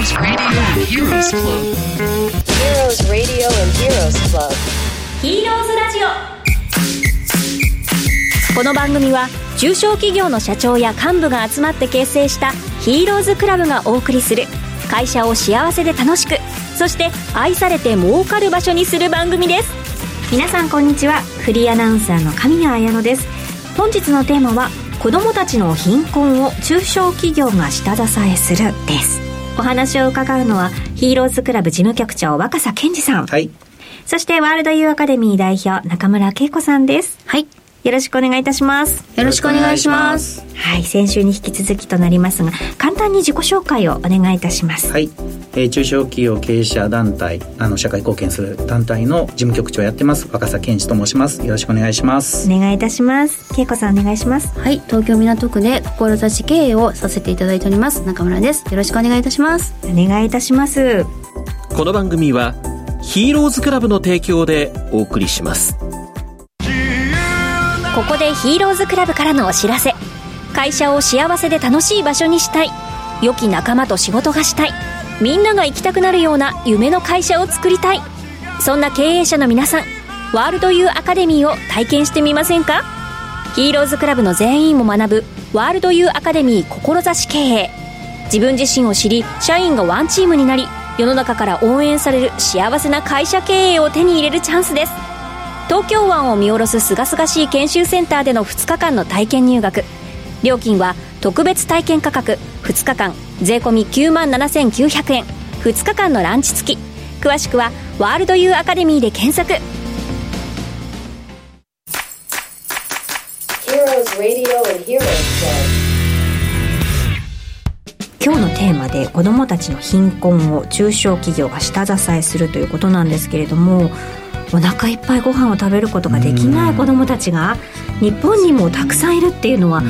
Heroes Radio and Heroes Club. ヒーローズラジオこの番組は中小企業の社長や幹部が集まって結成したヒーローズクラブがお送りする会社を幸せで楽しくそして愛されて儲かる場所にする番組です。皆さんこんにちは。フリーアナウンサーの神谷彩乃です。本日のテーマは子どもたちの貧困を中小企業が下支えするですお話を伺うのはヒーローズクラブ事務局長若狭健二さん。はい。そしてワールドユーアカデミー代表中村恵子さんです。はいよろしくお願いいたしますよろしくお願いします。はい先週に引き続きとなりますが簡単に自己紹介をお願いいたしますはい。えー中小企業経営者団体、あの、社会貢献する団体の事務局長をやってます、若狭健二と申します。よろしくお願いします。お願いいたします恵子さんお願いしますはい、東京港区で志経営をさせていただいております中村です。よろしくお願いいたします。お願いいたしますこの番組はヒーローズクラブの提供でお送りしますここでヒーローズクラブからのお知らせ。会社を幸せで楽しい場所にしたい。良き仲間と仕事がしたい。みんなが行きたくなるような夢の会社を作りたい。そんな経営者の皆さんワールドユーアカデミーを体験してみませんか？ヒーローズクラブの全員も学ぶワールドユーアカデミー志経営。自分自身を知り社員がワンチームになり世の中から応援される幸せな会社経営を手に入れるチャンスです。東京湾を見下ろす清々しい研修センターでの2日間の体験入学。料金は特別体験価格。2日間。税込9万7900円。2日間のランチ付き。詳しくはワールドユーアカデミーで検索。今日のテーマで子どもたちの貧困を中小企業が下支えするということなんですけれどもお腹いっぱいご飯を食べることができない子どもたちが日本にもたくさんいるっていうのは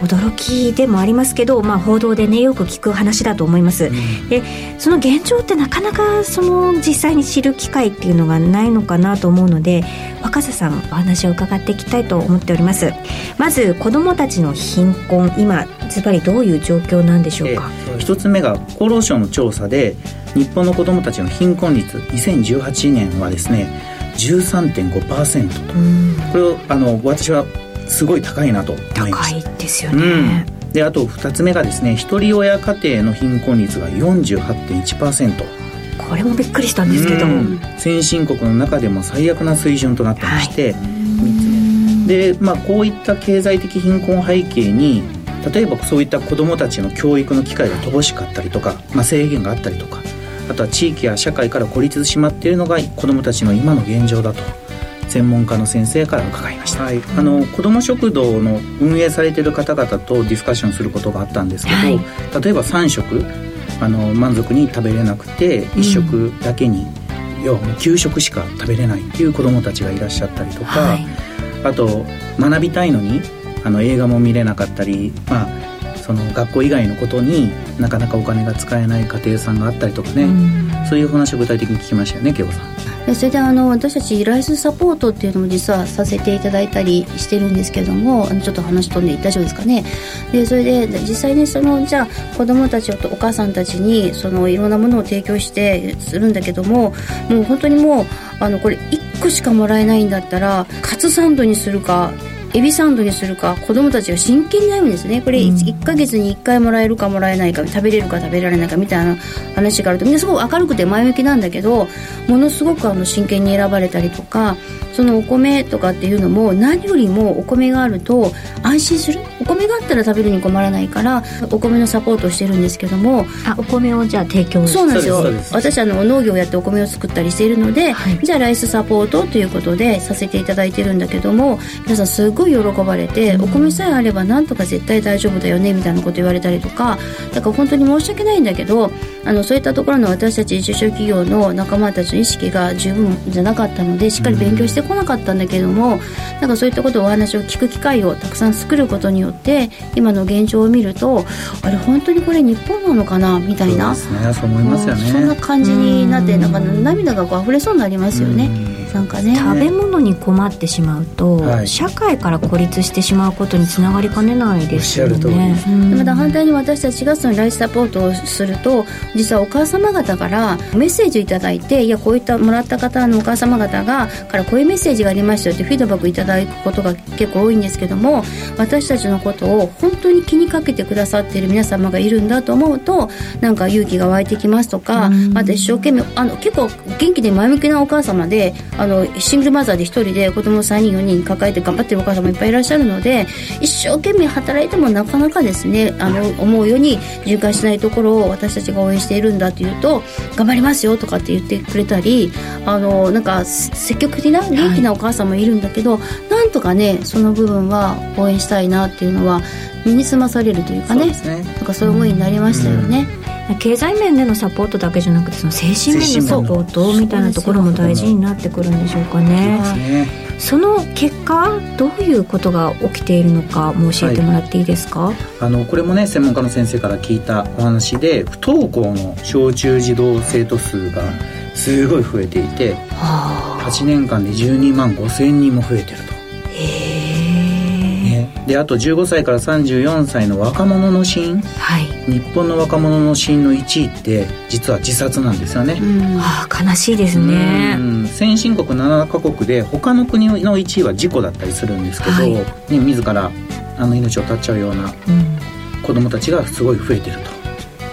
驚きでもありますけど、まあ、報道でねよく聞く話だと思います、でその現状ってなかなかその実際に知る機会っていうのがないのかなと思うので若狭さんお話を伺っていきたいと思っております。まず子どもたちの貧困今ズバリどういう状況なんでしょうえか、ー一つ目が厚労省の調査で、日本の子供たちの貧困率、2018年はですね、13.5%と。うんこれを、あの、私はすごい高いなと思いま高。いですようね、ん。で、あと二つ目がですね、一人親家庭の貧困率が48.1%。これもびっくりしたんですけど、うん先進国の中でも最悪な水準となってまして、三つ目で、まあ、こういった経済的貧困を背景に例えばそういった子どもたちの教育の機会が乏しかったりとか、まあ、制限があったりとかあとは地域や社会から孤立してしまっているのが子どもたちの今の現状だと専門家の先生から伺いました、はい、あの子ども食堂の運営されている方々とディスカッションすることがあったんですけど、はい。例えば3食あの満足に食べれなくて1食だけに、要はもう給食しか食べれないっていう子どもたちがいらっしゃったりとか、はい。あと学びたいのにあの映画も見れなかったり、まあ、その学校以外のことになかなかお金が使えない家庭さんがあったりとかね、うん。そういうお話を具体的に聞きましたよね恵子さん。でそれであの私たちライスサポートっていうのも実はさせていただいたりしてるんですけどもちょっと話飛んで大丈夫ですかね。でそれで実際にそのじゃあ子どもたちとお母さんたちにそのいろんなものを提供してするんだけどももう本当にもうあのこれ1個しかもらえないんだったらカツサンドにするかエビサンドにするか子供たちが真剣に悩むんですね。これ 1, ヶ月に1回もらえるかもらえないか食べれるか食べられないかみたいな話があるとみんなすごく明るくて前向きなんだけどものすごくあの真剣に選ばれたりとかそのお米とかっていうのも何よりもお米があると安心する。お米があったら食べるに困らないからお米のサポートをしてるんですけども。あお米をじゃあ提供そうなんですよ。私あの農業をやってお米を作ったりしているので、じゃあライスサポートということでさせていただいてるんだけども皆さんすごい喜ばれて、お米さえあればなんとか絶対大丈夫だよねみたいなこと言われたりとかだから本当に申し訳ないんだけどあのそういったところの私たち中小企業の仲間たちの意識が十分じゃなかったのでしっかり勉強してこなかったんだけども、なんかそういったことをお話を聞く機会をたくさん作ることによって今の現状を見るとあれ本当にこれ日本なのかなみたいな。そんな感じになってなんか涙がこう溢れそうになりますよね。うんなんかね。食べ物に困ってしまうと、はい。社会から孤立してしまうことにつながりかねないですよね。です。うまた反対に私たちがそのライフサポートをすると実はお母様方からメッセージをいただいていやこういったもらった方のお母様方がからこういうメッセージがありましたよってフィードバックいただくことが結構多いんですけども私たちのことを本当に気にかけてくださっている皆様がいるんだと思うとなんか勇気が湧いてきますとかまた一生懸命あの結構元気で前向きなお母様であのシングルマザーで一人で子供3人4人抱えて頑張ってるお母様いっぱいいらっしゃるので一生懸命働いてもなかなかですねあの思うように循環しないところを私たちが応援しているんだというと頑張りますよとかって言ってくれたりあのなんか積極的な元気なお母さんもいるんだけど、なんとかねその部分は応援したいなっていうのは身につまされるというかねねなんかそういう思いになりましたよね。経済面でのサポートだけじゃなくてその精神面のサポートみたいなところも大事になってくるんでしょうかね。その結果どういうことが起きているのかも教えてもらっていいですか、あのこれもね専門家の先生から聞いたお話で不登校の小中児童生徒数がすごい増えていてはあ。8年間で12万5千人も増えてると、であと15歳から34歳の若者の死因はい。日本の若者の死因の1位って実は自殺なんですよね、うん。ああ悲しいですね。うん。先進国7カ国で他の国の1位は事故だったりするんですけど、はい。ね、自らあの命を絶っちゃうようなうん。子供たちがすごい増えてると。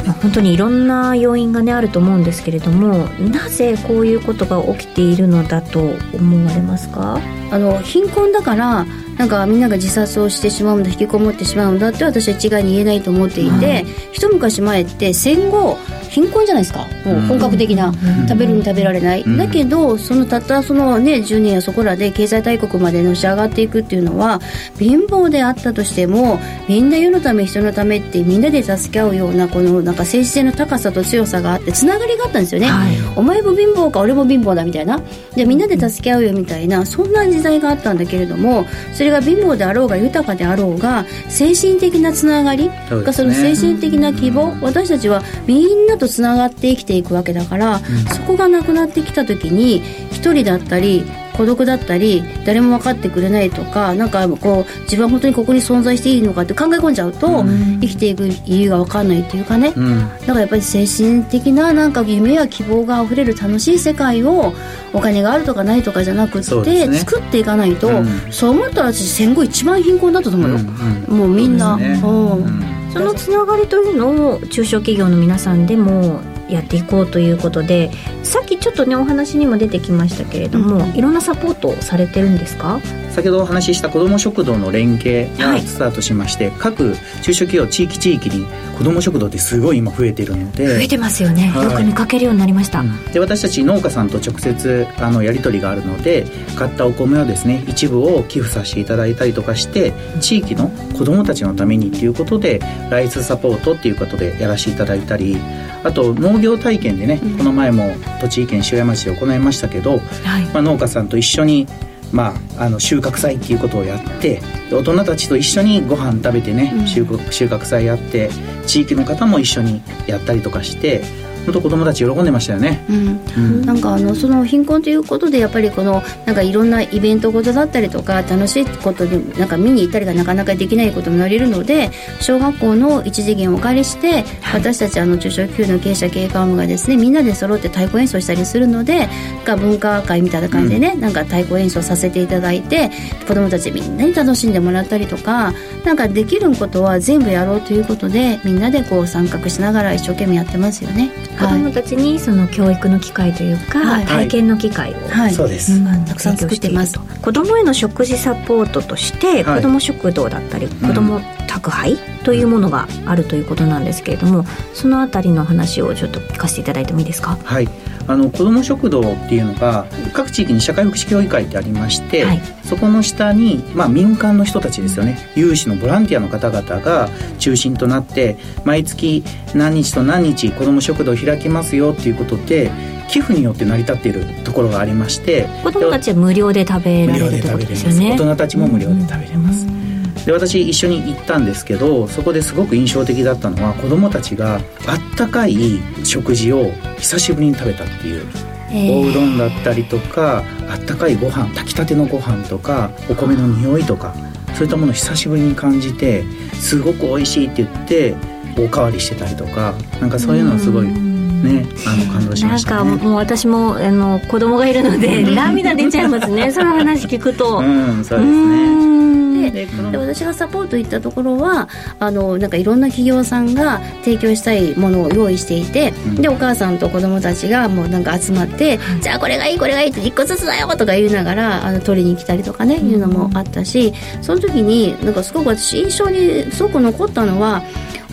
まあ本当にいろんな要因がねあると思うんですけれどもなぜこういうことが起きているのだと思われますか？あの貧困だからなんかみんなが自殺をしてしまうんだ引きこもってしまうんだって私は一概に言えないと思っていて、はい一昔前って戦後貧困じゃないですか。もう本格的な、食べるに食べられない、うん。だけどそのたったそのね10年やそこらで経済大国までのし上がっていくっていうのは貧乏であったとしてもみんな世のため人のためってみんなで助け合うようなこのなんか政治性の高さと強さがあってつながりがあったんですよね、はい。お前も貧乏か俺も貧乏だみたいな。でみんなで助け合うよみたいなそんな時代があったんだけれどもそれが貧乏であろうが豊かであろうが精神的なつながりがその精神的な希望私たちはみんなとつながって生きていくわけだから、そこがなくなってきた時に一人だったり孤独だったり誰も分かってくれないとかなんかこう自分は本当にここに存在していいのかって考え込んじゃうと、生きていく意義が分かんないっていうかね、うん。だからやっぱり精神的ななんか夢や希望があふれる楽しい世界をお金があるとかないとかじゃなくって、ね。作っていかないと、うん。そう思ったら私戦後一番貧困だったと思うよ、うんもうみんな。そね。うん。うん。そのつながりというのを中小企業の皆さんでもやっていこうということでさっきちょっとねお話にも出てきましたけれども、いろんなサポートをされてるんですか？先ほどお話しした子ども食堂の連携がスタートしまして、各中小企業地域地域に子ども食堂ってすごい今増えてるので増えてますよね、はい。よく見かけるようになりました、で私たち農家さんと直接あのやり取りがあるので買ったお米をですね一部を寄付させていただいたりとかして地域の子どもたちのためにっていうことでライスサポートっていうことでやらせていただいたりあと農業体験でね、この前も栃木県塩山町で行いましたけど、はい。まあ、農家さんと一緒に、まあ、あの収穫祭っていうことをやってで大人たちと一緒にご飯食べてね、収穫収穫祭やって地域の方も一緒にやったりとかして本当子供たち喜んでましたよね。うんうんなんかあのその貧困ということでやっぱりこのなんかいろんなイベントごとだったりとか楽しいことでなんか見に行ったりがなかなかできないこともなれるので小学校の一次元をお借りして、私たちあの中小企業の経営者経営幹部がですねみんなで揃って太鼓演奏したりするのでなんか文化会みたいな感じでね、なんか太鼓演奏させていただいて子どもたちみんなに楽しんでもらったりとかなんかできることは全部やろうということでみんなでこう参画しながら一生懸命やってますよね。子どもたちにその教育の機会というか、はい。体験の機会を、はい。そうです、うんたくさん作ってます提供していると。子どもへの食事サポートとして、はい。子ども食堂だったり子ども宅配というものがあるということなんですけれどもそのあたりの話をちょっと聞かせていただいてもいいですか？はい、あの子ども食堂っていうのが各地域に社会福祉協議会ってありまして、はい。そこの下に、まあ、民間の人たちですよね。有志のボランティアの方々が中心となって毎月何日と何日子ども食堂を開きますよっていうことで寄付によって成り立っているところがありまして子どもたちは無料で食べられるということですよね。大人たちも無料で食べれます、で私一緒に行ったんですけどそこですごく印象的だったのは子どもたちがあったかい食事を久しぶりに食べたっていう。おうどんだったりとかあったかいご飯炊きたてのご飯とかお米の匂いとかそういったものを久しぶりに感じてすごく美味しいって言っておかわりしてたりとかなんかそういうのはすごいねあの感動しました、ね、なんかもう私もあの子供がいるので 涙出ちゃいますね。その話聞くと。うんそうですねでで私がサポート行ったところはあのなんかいろんな企業さんが提供したいものを用意していて、うん、でお母さんと子供たちがもうなんか集まって、うん、じゃあこれがいいこれがいいって1個ずつだよとか言いながらあの取りに来たりとかね、いうのもあったしその時になんかすごく私印象にすごく残ったのは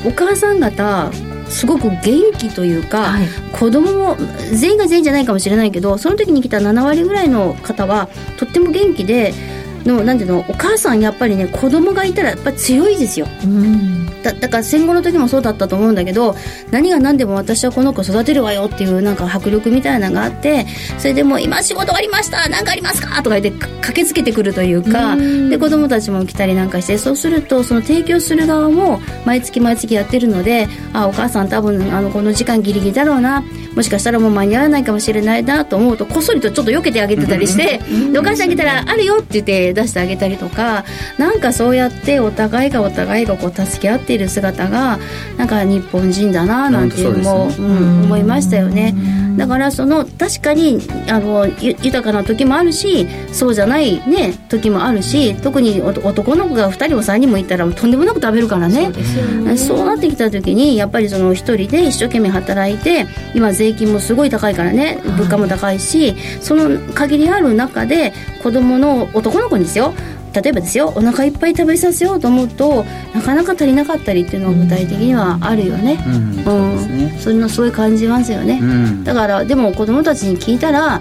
お母さん方すごく元気というか、はい、子供も全員が全員じゃないかもしれないけどその時に来た7割ぐらいの方はとっても元気でのなんていうのお母さんやっぱりね子供がいたらやっぱり強いですよ、うん、だだから戦後の時もそうだったと思うんだけど何が何でも私はこの子育てるわよっていうなんか迫力みたいなのがあってそれでもう今仕事終わりました何かありますかとか言って駆けつけてくるというか、うで子供たちも来たりなんかしてそうするとその提供する側も毎月毎月やってるのであお母さん多分あのこの時間ギリギリだろうなもしかしたらもう間に合わないかもしれないなと思うとこっそりとちょっと避けてあげてたりしてでお母さんあげたら「あるよ」って言って出してあげたりとかなんかそうやってお互いがお互いがこう助け合っている姿がなんか日本人だななんていうのも、う、ん、思いましたよね。だからその確かにあの豊かな時もあるしそうじゃないね時もあるし特に男の子が2人も3人もいたらとんでもなく食べるからね。そう、なってきた時にやっぱりその1人で一生懸命働いて今税金もすごい高いからね物価も高いし、その限りある中で子供の男の子にですよ例えばですよお腹いっぱい食べさせようと思うとなかなか足りなかったりっていうのは具体的にはあるよね、うん、うん。そ、ね、んなすごい感じますよね、うん、だからでも子供たちに聞いたら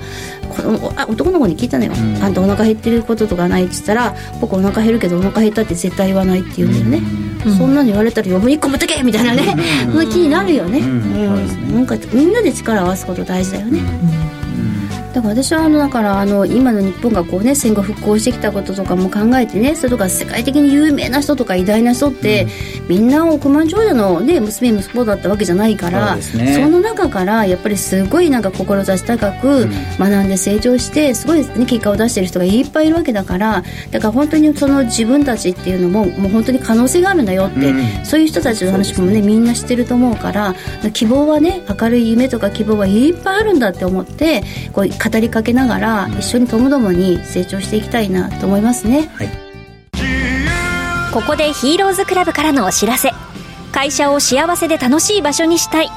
子供あ男の子に聞いたのよ、うん、あんたお腹減ってることとかないって言ったら僕お腹減るけどお腹減ったって絶対言わないって言うんだよね、うん、そんなの言われたら余分1個持ってけみたいなね、そ気になるよね,、うん。なんかみんなで力を合わすこと大事だよね、だから私はあのだからあの今の日本がこうね戦後復興してきたこととかも考えてねそれとか世界的に有名な人とか偉大な人って、うん、みんな億万長者の、ね、娘息子だったわけじゃないからそ,、ね、その中からやっぱりすごいなんか志高く学んで成長してすごい、ね、結果を出してる人がいっぱいいるわけだからだから本当にその自分たちっていうのももう本当に可能性があるんだよって、うん、そういう人たちの話もねみんな知ってると思うから希望はね明るい夢とか希望はいっぱいあるんだって思ってこう語りかけながら一緒にともどもに成長していきたいなと思いますね、はい、ここでヒーローズクラブからのお知らせ。会社を幸せで楽しい場所にしたい。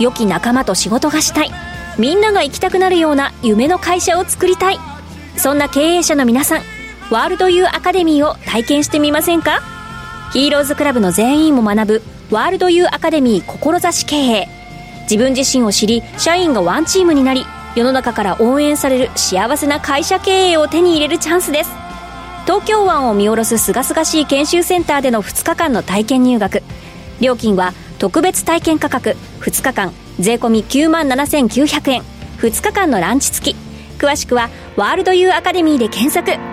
良き仲間と仕事がしたい。みんなが行きたくなるような夢の会社を作りたい。そんな経営者の皆さんワールドユーアカデミーを体験してみませんか？ヒーローズクラブの全員も学ぶワールドユーアカデミー志経営。自分自身を知り社員がワンチームになり世の中から応援される幸せな会社経営を手に入れるチャンスです。東京湾を見下ろすすがすがしい研修センターでの2日間の体験入学。料金は特別体験価格。2日間税込9万7900円。2日間のランチ付き。詳しくはワールドユーアカデミーで検索。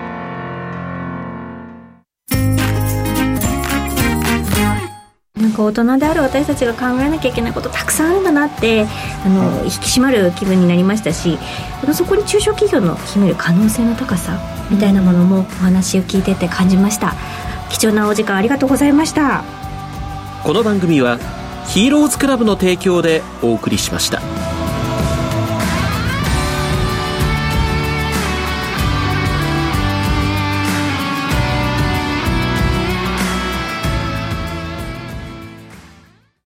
なんか大人である私たちが考えなきゃいけないことたくさんあるんだなってあの引き締まる気分になりましたしそこに中小企業の秘める可能性の高さみたいなものもお話を聞いてて感じました。貴重なお時間ありがとうございました。この番組はヒーローズクラブの提供でお送りしました。